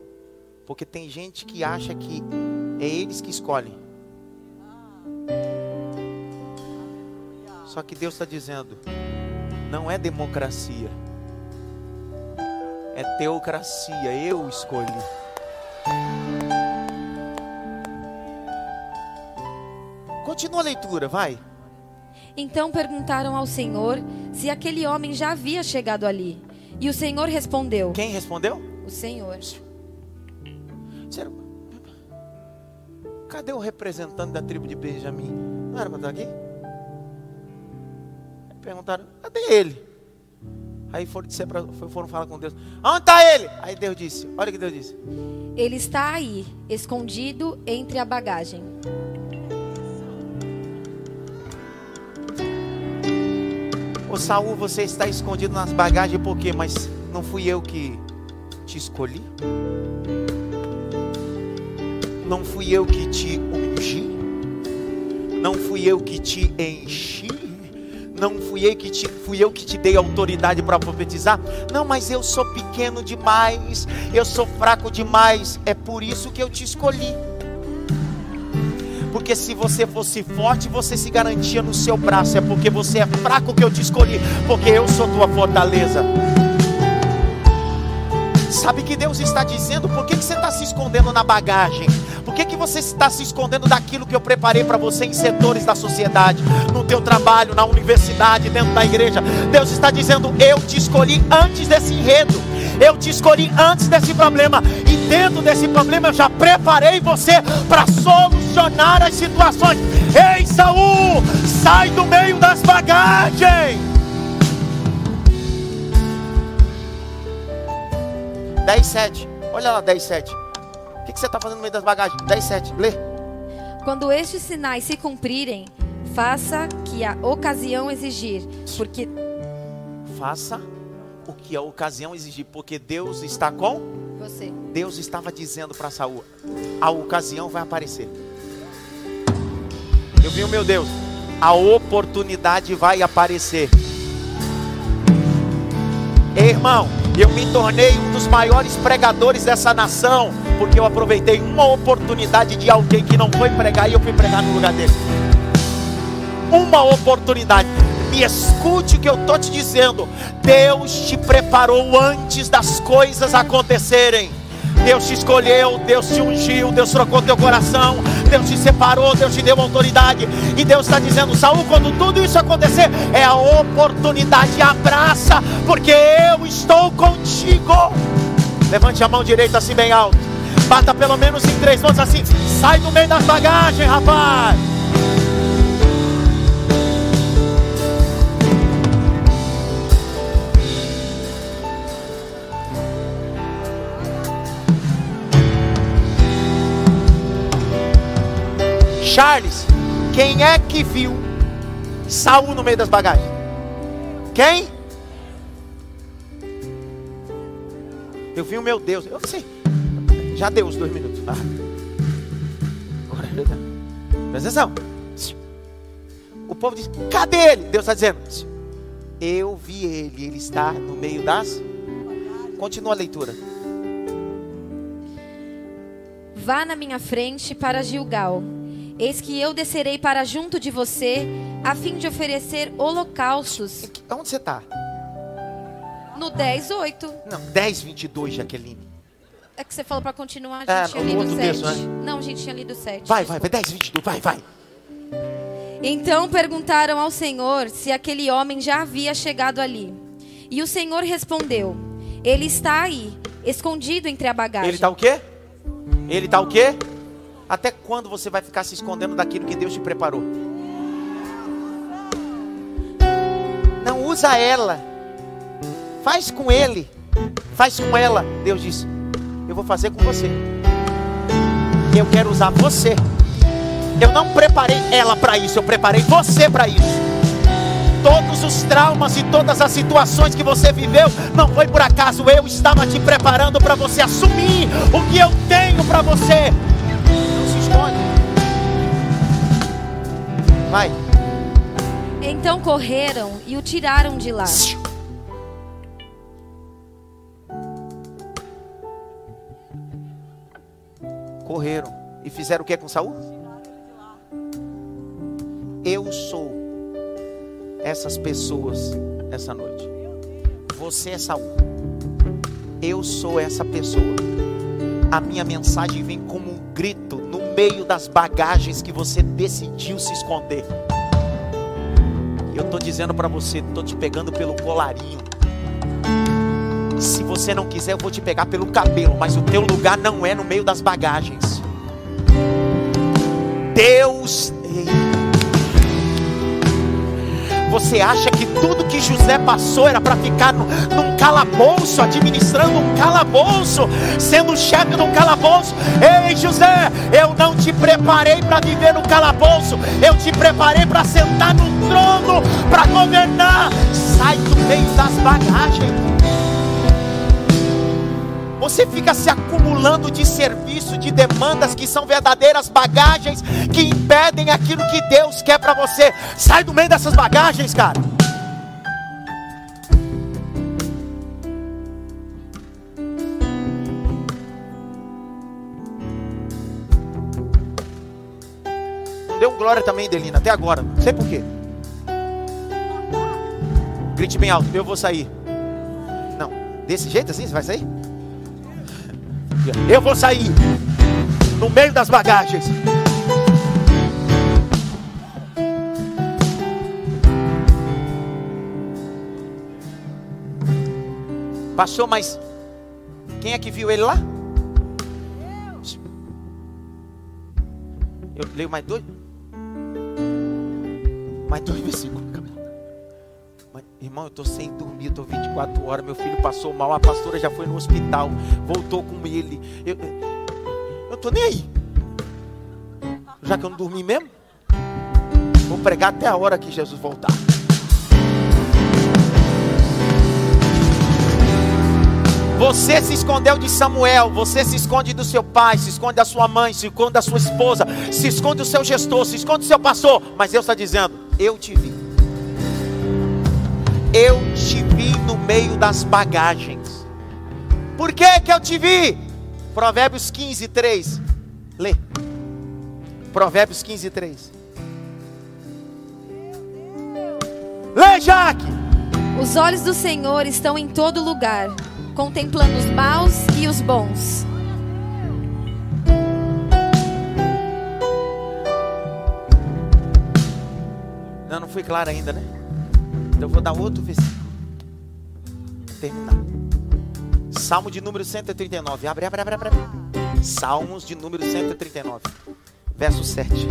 Porque tem gente que acha que é eles que escolhem. Só que Deus está dizendo: não é democracia, é teocracia. Eu escolhi. Continua a leitura, vai. Então perguntaram ao Senhor se aquele homem já havia chegado ali. E o Senhor respondeu: Quem respondeu? O Senhor. Cadê o representante da tribo de Benjamim? Não era para estar aqui? Perguntaram: Cadê ele? Aí foram, dizer pra, foram falar com Deus: Onde está ele? Aí Deus disse: Olha o que Deus disse: Ele está aí, escondido entre a bagagem. Ô Saul, você está escondido nas bagagens por quê? Mas não fui eu que te escolhi? Não fui eu que te ungi? Não fui eu que te enchi? Não fui eu que te, fui eu que te dei autoridade para profetizar? Não, mas eu sou pequeno demais, eu sou fraco demais. É por isso que eu te escolhi. Porque se você fosse forte, você se garantia no seu braço. É porque você é fraco que eu te escolhi. Porque eu sou tua fortaleza. Sabe que Deus está dizendo? Por que, que você está se escondendo na bagagem? Por que, que você está se escondendo daquilo que eu preparei para você em setores da sociedade, no teu trabalho, na universidade, dentro da igreja? Deus está dizendo: Eu te escolhi antes desse enredo. Eu te escolhi antes desse problema. E dentro desse problema eu já preparei você para solucionar as situações. Ei, Saul, sai do meio das bagagens. 10, 7. Olha lá, 10, 7. Que, que você está fazendo no meio das bagagens? 10, 7. Lê. Quando estes sinais se cumprirem, faça que a ocasião exigir, porque Faça o que a ocasião exigir, porque Deus está com você. Deus estava dizendo para Saul: a ocasião vai aparecer. Eu vi o meu Deus, a oportunidade vai aparecer. Irmão, eu me tornei um dos maiores pregadores dessa nação, porque eu aproveitei uma oportunidade de alguém que não foi pregar e eu fui pregar no lugar dele. Uma oportunidade. Me escute o que eu estou te dizendo. Deus te preparou antes das coisas acontecerem. Deus te escolheu, Deus te ungiu, Deus trocou teu coração, Deus te separou, Deus te deu autoridade. E Deus está dizendo, Saul, quando tudo isso acontecer, é a oportunidade, abraça, porque eu estou contigo. Levante a mão direita assim bem alto. Bata pelo menos em três mãos assim. Sai do meio das bagagens, rapaz. Charles, quem é que viu Saul no meio das bagagens? Quem? Eu vi o meu Deus. Eu sei. Já deu os dois minutos. Ah. Presta atenção. O povo diz: cadê ele? Deus está dizendo: eu vi ele. Ele está no meio das. Continua a leitura. Vá na minha frente para Gilgal. Eis que eu descerei para junto de você, a fim de oferecer holocaustos. Onde você está? No 10, 8. Não, 10, 22, Jaqueline. É que você falou para continuar, a gente É, tinha lido outro 7. texto, né? Não, a gente tinha lido 7. Vai, vai, vai, 10, 22, vai, vai. Então perguntaram ao Senhor se aquele homem já havia chegado ali. E o Senhor respondeu: Ele está aí, escondido entre a bagagem. Ele está o quê? Ele está o quê? Até quando você vai ficar se escondendo daquilo que Deus te preparou? Não usa ela. Faz com ele. Faz com ela. Deus diz: Eu vou fazer com você. Eu quero usar você. Eu não preparei ela para isso, eu preparei você para isso. Todos os traumas e todas as situações que você viveu não foi por acaso. Eu estava te preparando para você assumir o que eu tenho para você. Vai. Então correram e o tiraram de lá. Correram e fizeram o que com Saul? Eu sou essas pessoas essa noite. Você é Saul. Eu sou essa pessoa. A minha mensagem vem como um grito meio das bagagens que você decidiu se esconder. Eu estou dizendo para você, estou te pegando pelo colarinho. Se você não quiser, eu vou te pegar pelo cabelo, mas o teu lugar não é no meio das bagagens. Deus. Você acha que tudo que José passou era para ficar no, num calabouço, administrando um calabouço, sendo chefe um calabouço? Ei, José, eu não te preparei para viver no calabouço, eu te preparei para sentar no trono, para governar. Sai do meio das bagagens. Você fica se acumulando de serviço, de demandas que são verdadeiras bagagens que impedem aquilo que Deus quer para você. Sai do meio dessas bagagens, cara. Deu um glória também, Delina, até agora. Não sei por quê. Grite bem alto, eu vou sair. Não, desse jeito assim você vai sair? Eu vou sair no meio das bagagens. Passou, mas quem é que viu ele lá? Eu Leio mais dois. Mais dois versículos. Irmão, eu estou sem dormir, estou 24 horas. Meu filho passou mal, a pastora já foi no hospital, voltou com ele. Eu estou nem aí. Já que eu não dormi mesmo, vou pregar até a hora que Jesus voltar. Você se escondeu de Samuel, você se esconde do seu pai, se esconde da sua mãe, se esconde da sua esposa, se esconde do seu gestor, se esconde do seu pastor. Mas Deus está dizendo: Eu te vi. Eu te vi no meio das bagagens. Por que, que eu te vi? Provérbios 15, 3. Lê. Provérbios 15, 3. Lê, Jaque. Os olhos do Senhor estão em todo lugar contemplando os maus e os bons. Não, não fui claro ainda, né? Então eu vou dar outro versículo. Terminar. Salmo de número 139. Abre, abre, abre, abre. Salmos de número 139. Verso 7.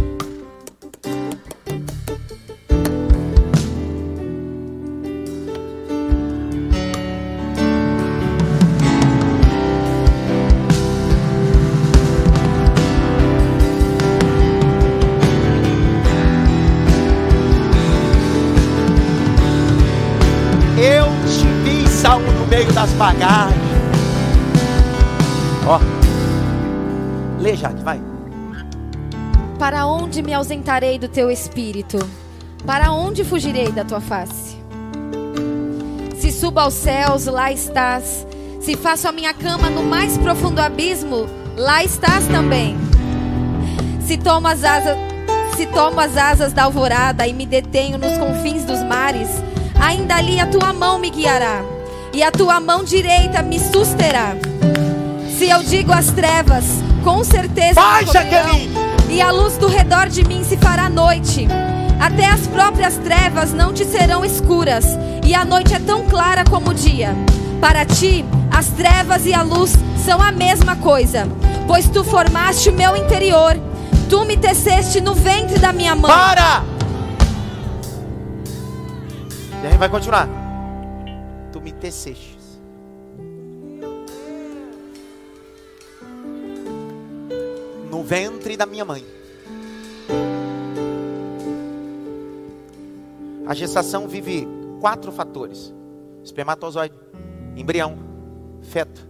Das bagagens. Ó. Lê, Jaque, vai. Para onde me ausentarei do teu espírito? Para onde fugirei da tua face? Se subo aos céus, lá estás. Se faço a minha cama no mais profundo abismo, lá estás também. Se tomo as asas, se tomo as asas da alvorada e me detenho nos confins dos mares, ainda ali a tua mão me guiará e a tua mão direita me susterá. Se eu digo as trevas, com certeza Baixa, e a luz do redor de mim se fará noite. Até as próprias trevas não te serão escuras, e a noite é tão clara como o dia. Para ti, as trevas e a luz são a mesma coisa, pois tu formaste o meu interior, tu me teceste no ventre da minha mãe. Para! E aí vai continuar No ventre da minha mãe. A gestação vive quatro fatores: espermatozoide, embrião, feto,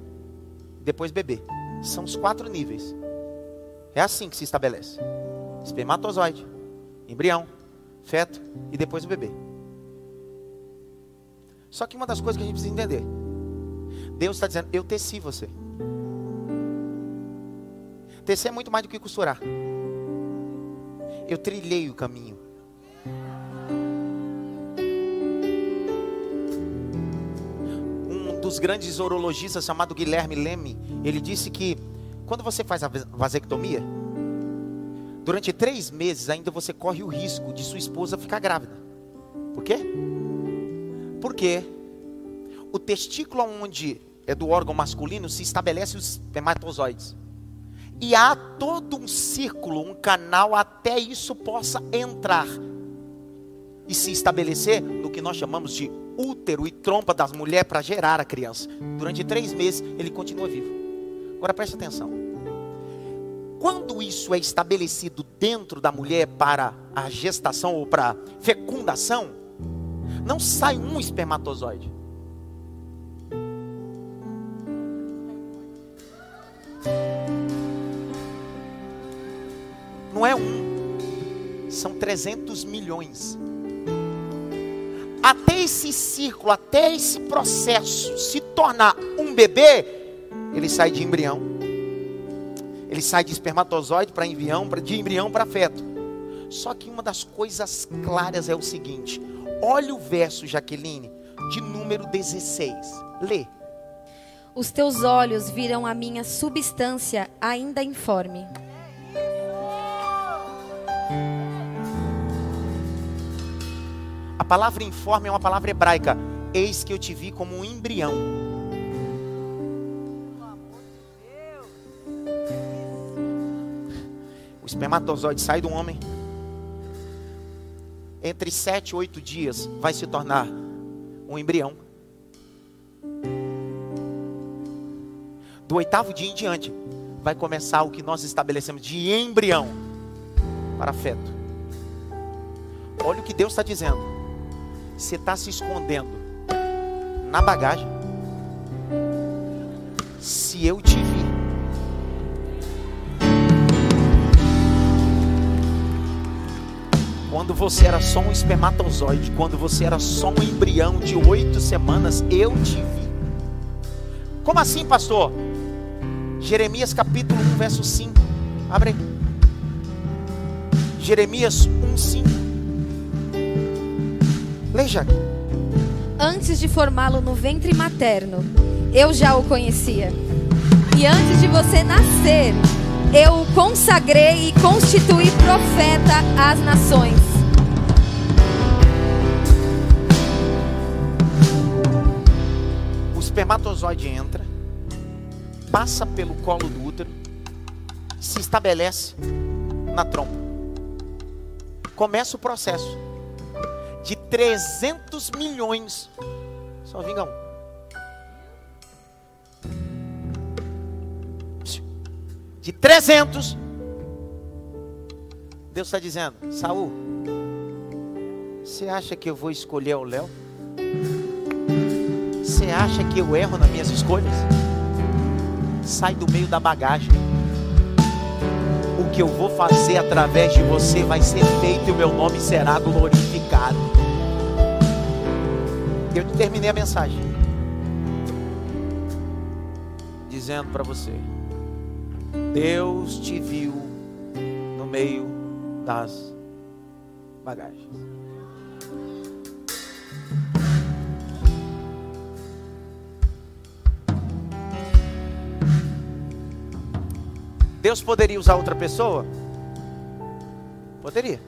depois bebê. São os quatro níveis. É assim que se estabelece: espermatozoide, embrião, feto e depois o bebê. Só que uma das coisas que a gente precisa entender: Deus está dizendo, eu teci você. Tecer é muito mais do que costurar. Eu trilhei o caminho. Um dos grandes urologistas chamado Guilherme Leme, ele disse que quando você faz a vasectomia, durante três meses ainda você corre o risco de sua esposa ficar grávida. Por quê? Porque o testículo onde é do órgão masculino se estabelece os espermatozoides. E há todo um círculo, um canal até isso possa entrar e se estabelecer no que nós chamamos de útero e trompa das mulheres para gerar a criança. Durante três meses ele continua vivo. Agora preste atenção. Quando isso é estabelecido dentro da mulher para a gestação ou para fecundação, não sai um espermatozoide. Não é um, são 300 milhões. Até esse círculo, até esse processo se tornar um bebê, ele sai de embrião. Ele sai de espermatozoide para embrião, de embrião para feto. Só que uma das coisas claras é o seguinte: Olha o verso, Jaqueline, de número 16. Lê. Os teus olhos viram a minha substância ainda informe. A palavra informe é uma palavra hebraica. Eis que eu te vi como um embrião. O O espermatozoide sai do homem. Entre sete e oito dias vai se tornar um embrião. Do oitavo dia em diante, vai começar o que nós estabelecemos de embrião para feto. Olha o que Deus está dizendo. Você está se escondendo na bagagem. Se eu te quando você era só um espermatozoide, quando você era só um embrião de oito semanas, eu te vi. Como assim, pastor? Jeremias capítulo 1, verso 5. Abre aí. Jeremias 1, 5. Leia. Antes de formá-lo no ventre materno, eu já o conhecia. E antes de você nascer, eu o consagrei e constituí profeta às nações. Espermatozoide entra passa pelo colo do útero, se estabelece na trompa. Começa o processo de 300 milhões. Só vinga um. De 300. Deus está dizendo, Saul, você acha que eu vou escolher o Léo? Você acha que eu erro nas minhas escolhas? sai do meio da bagagem. O que eu vou fazer através de você vai ser feito e o meu nome será glorificado. Eu terminei a mensagem dizendo para você: Deus te viu no meio das bagagens. Deus poderia usar outra pessoa? Poderia.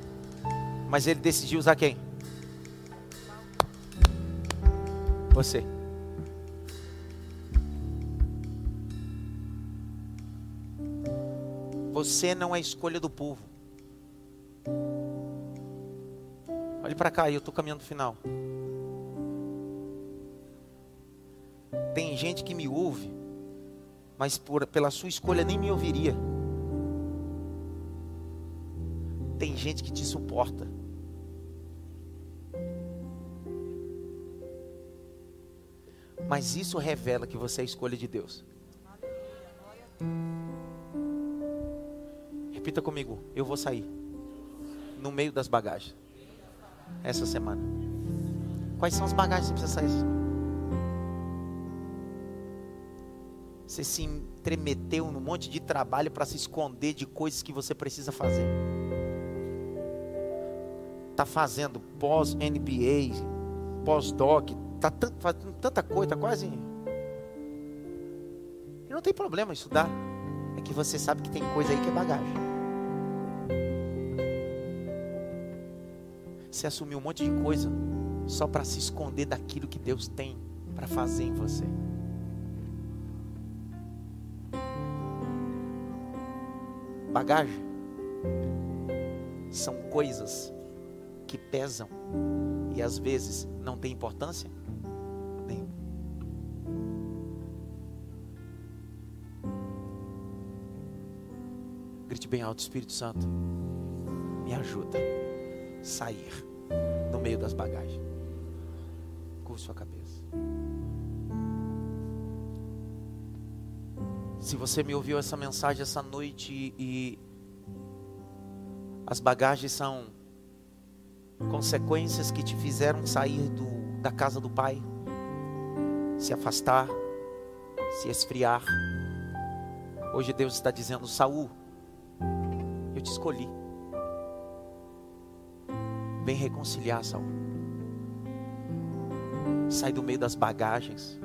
Mas ele decidiu usar quem? Você. Você não é escolha do povo. Olhe para cá, eu estou caminhando no final. Tem gente que me ouve mas por, pela sua escolha nem me ouviria. Tem gente que te suporta. Mas isso revela que você é a escolha de Deus. Repita comigo, eu vou sair no meio das bagagens essa semana. Quais são as bagagens que você precisa sair? Você se entremeteu num monte de trabalho para se esconder de coisas que você precisa fazer. Tá fazendo pós-NBA, pós-doc, tá fazendo tanta coisa, tá quase. E não tem problema estudar. É que você sabe que tem coisa aí que é bagagem. Você assumiu um monte de coisa só para se esconder daquilo que Deus tem para fazer em você. Bagagem são coisas que pesam e às vezes não tem importância nenhuma. Grite bem alto, Espírito Santo, me ajuda a sair no meio das bagagens. Curva sua cabeça. Se você me ouviu essa mensagem essa noite e as bagagens são consequências que te fizeram sair do, da casa do Pai, se afastar, se esfriar. Hoje Deus está dizendo: Saul, eu te escolhi. Vem reconciliar, Saul. Sai do meio das bagagens.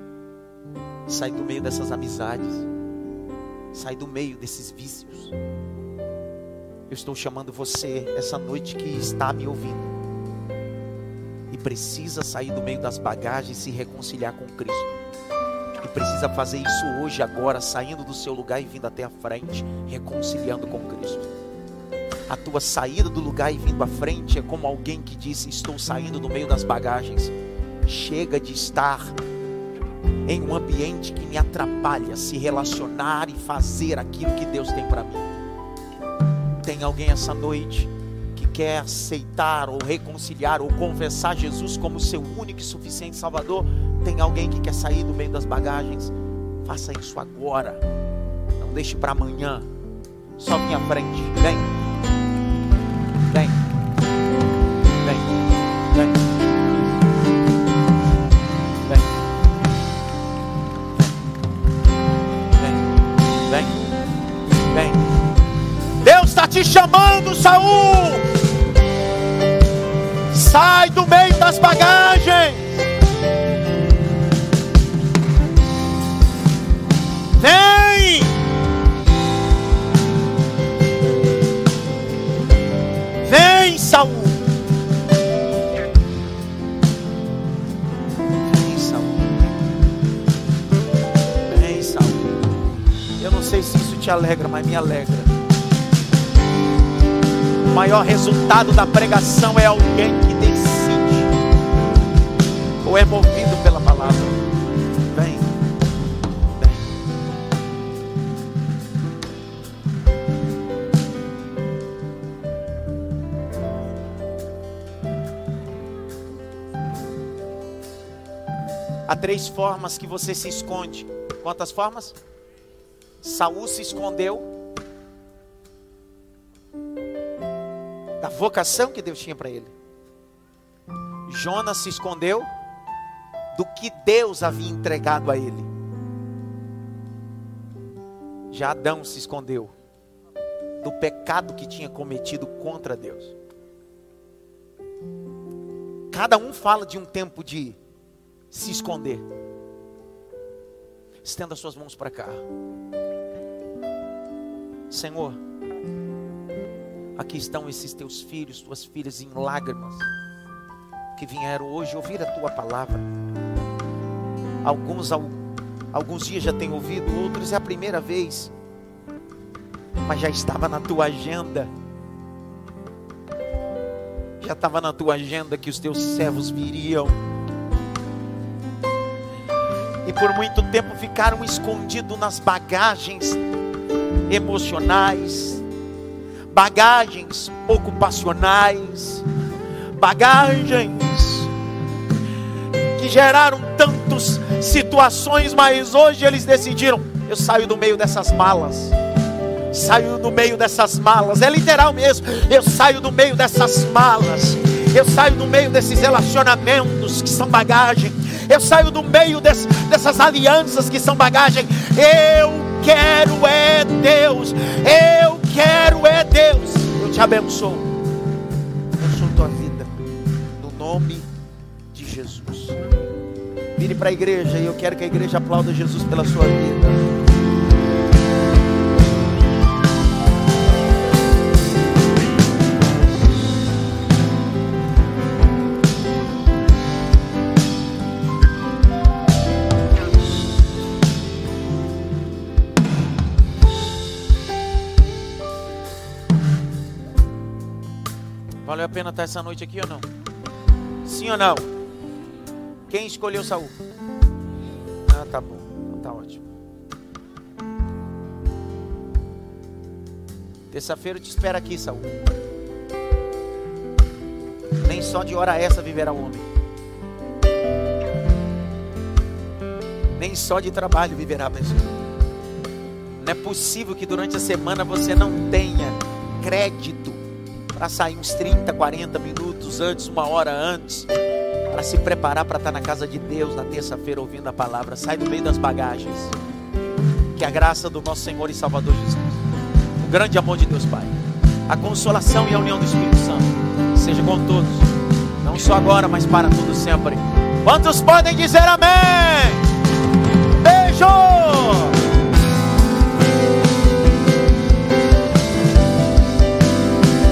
Sai do meio dessas amizades. Sai do meio desses vícios. Eu estou chamando você essa noite que está me ouvindo. E precisa sair do meio das bagagens e se reconciliar com Cristo. E precisa fazer isso hoje, agora, saindo do seu lugar e vindo até a frente, reconciliando com Cristo. A tua saída do lugar e vindo à frente é como alguém que diz: Estou saindo do meio das bagagens. Chega de estar em um ambiente que me atrapalha se relacionar e fazer aquilo que Deus tem para mim. Tem alguém essa noite que quer aceitar ou reconciliar ou confessar Jesus como seu único e suficiente Salvador? Tem alguém que quer sair do meio das bagagens? Faça isso agora. Não deixe para amanhã. Só à frente. Vem. Vem. Vem. Vem. Te chamando, Saul. Sai do meio das bagagens. Vem! Vem, Saul! Sei se isso te alegra, mas me alegra. O maior resultado da pregação é alguém que decide ou é movido pela palavra. Vem. Vem. Há três formas que você se esconde. Quantas formas? Saul se escondeu da vocação que Deus tinha para ele. Jonas se escondeu do que Deus havia entregado a ele. Já Adão se escondeu do pecado que tinha cometido contra Deus. Cada um fala de um tempo de se esconder. Estenda suas mãos para cá. Senhor, aqui estão esses teus filhos, tuas filhas em lágrimas, que vieram hoje ouvir a tua palavra. Alguns, alguns dias já têm ouvido, outros é a primeira vez, mas já estava na tua agenda. Já estava na tua agenda que os teus servos viriam. E por muito tempo ficaram escondidos nas bagagens emocionais, bagagens ocupacionais, bagagens que geraram tantas situações, mas hoje eles decidiram: eu saio do meio dessas malas. Saio do meio dessas malas, é literal mesmo. Eu saio do meio dessas malas. Eu saio do meio desses relacionamentos que são bagagem. Eu saio do meio desse, dessas alianças que são bagagem. Eu quero é Deus. Eu quero é Deus. Eu te abençoo. Abençoo tua vida. No nome de Jesus. Vire para a igreja e eu quero que a igreja aplauda Jesus pela sua vida. Valeu a pena estar essa noite aqui ou não? Sim ou não? Quem escolheu Saul? Ah, tá bom. Tá ótimo. Terça-feira te espero aqui, Saul. Nem só de hora essa viverá o homem. Nem só de trabalho viverá a pessoa. Não é possível que durante a semana você não tenha crédito para sair uns 30, 40 minutos antes, uma hora antes, para se preparar para estar na casa de Deus na terça-feira ouvindo a palavra. Sai do meio das bagagens. Que a graça do nosso Senhor e Salvador Jesus, o grande amor de Deus Pai, a consolação e a união do Espírito Santo seja com todos, não só agora, mas para tudo sempre. Quantos podem dizer amém? Beijo!